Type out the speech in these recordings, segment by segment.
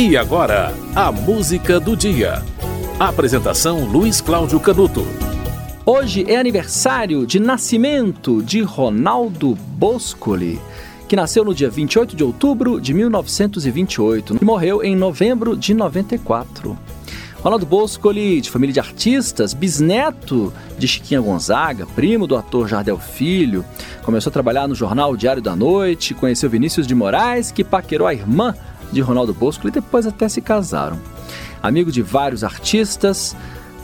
E agora, a música do dia. Apresentação Luiz Cláudio Canuto. Hoje é aniversário de nascimento de Ronaldo Boscoli, que nasceu no dia 28 de outubro de 1928 e morreu em novembro de 94. Ronaldo Boscoli, de família de artistas, bisneto de Chiquinha Gonzaga, primo do ator Jardel Filho, começou a trabalhar no jornal Diário da Noite, conheceu Vinícius de Moraes, que paquerou a irmã de Ronaldo Bosco e depois até se casaram. Amigo de vários artistas,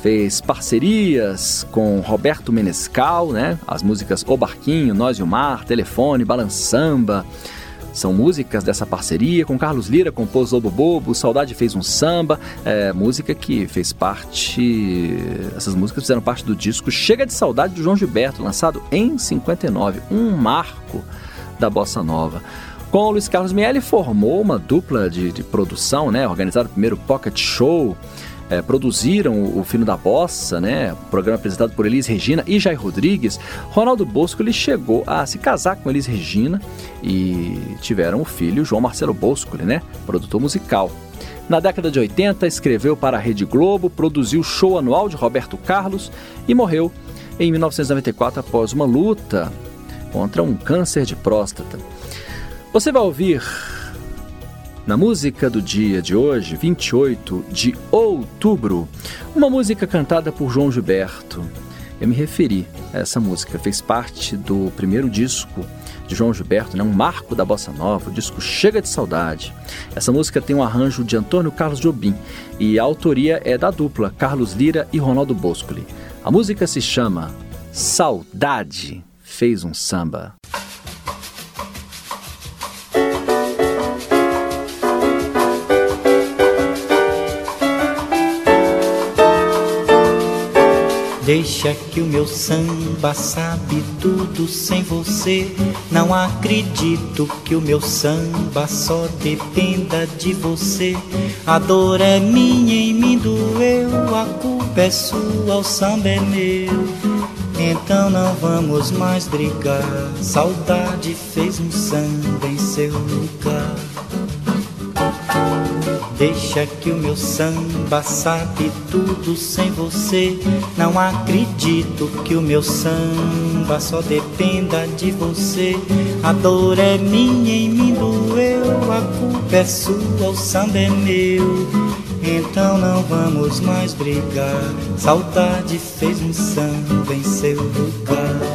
fez parcerias com Roberto Menescal, né? As músicas O Barquinho, Nós e o Mar, Telefone, Balançamba. São músicas dessa parceria. Com Carlos Lira compôs Lobo Bobo, Saudade fez um samba, é, música que fez parte. Essas músicas fizeram parte do disco Chega de Saudade do João Gilberto, lançado em 59, um marco da bossa nova. Com o Luiz Carlos Miele formou uma dupla de, de produção, né? Organizaram o primeiro Pocket Show, é, produziram o, Fino da Bossa, né? Programa apresentado por Elis Regina e Jair Rodrigues. Ronaldo Bosco ele chegou a se casar com Elis Regina e tiveram o filho João Marcelo Bosco, né? Produtor musical. Na década de 80, escreveu para a Rede Globo, produziu o show anual de Roberto Carlos e morreu em 1994 após uma luta contra um câncer de próstata. Você vai ouvir na música do dia de hoje, 28 de outubro, uma música cantada por João Gilberto. Eu me referi a essa música, fez parte do primeiro disco de João Gilberto, né? um marco da bossa nova, o disco Chega de Saudade. Essa música tem um arranjo de Antônio Carlos Jobim e a autoria é da dupla Carlos Lira e Ronaldo Boscoli. A música se chama Saudade Fez um Samba. Deixa que o meu samba sabe tudo sem você. Não acredito que o meu samba só dependa de você. A dor é minha e me doeu, a culpa é sua, o samba é meu. Então não vamos mais brigar. Saudade fez um samba em seu lugar. Deixa que o meu samba sabe tudo sem você. Não acredito que o meu samba só dependa de você. A dor é minha e me doeu, a culpa é sua, o samba é meu. Então não vamos mais brigar. Saudade fez um samba em seu lugar.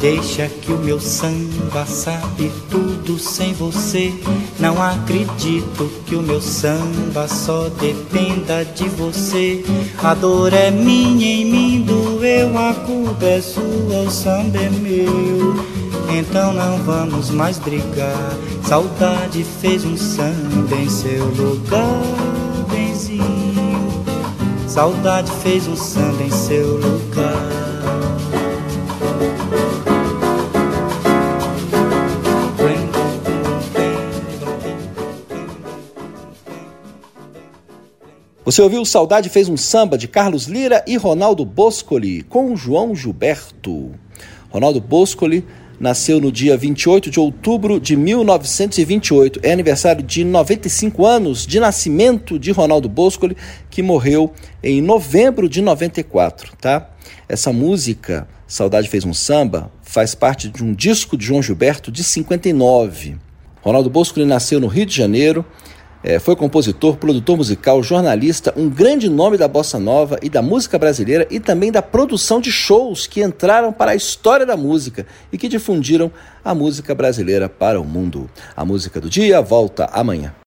Deixa que o meu samba sabe tudo sem você. Não acredito que o meu samba só dependa de você. A dor é minha e me doeu, a culpa é sua, o samba é meu. Então não vamos mais brigar. Saudade fez um samba em seu lugar, benzinho. Saudade fez um samba em seu lugar. Você ouviu Saudade fez um samba de Carlos Lira e Ronaldo Boscoli com João Gilberto. Ronaldo Boscoli nasceu no dia 28 de outubro de 1928. É aniversário de 95 anos de nascimento de Ronaldo Boscoli, que morreu em novembro de 94, tá? Essa música, Saudade fez um samba, faz parte de um disco de João Gilberto de 59. Ronaldo Boscoli nasceu no Rio de Janeiro é, foi compositor, produtor musical, jornalista, um grande nome da bossa nova e da música brasileira e também da produção de shows que entraram para a história da música e que difundiram a música brasileira para o mundo. A música do dia volta amanhã.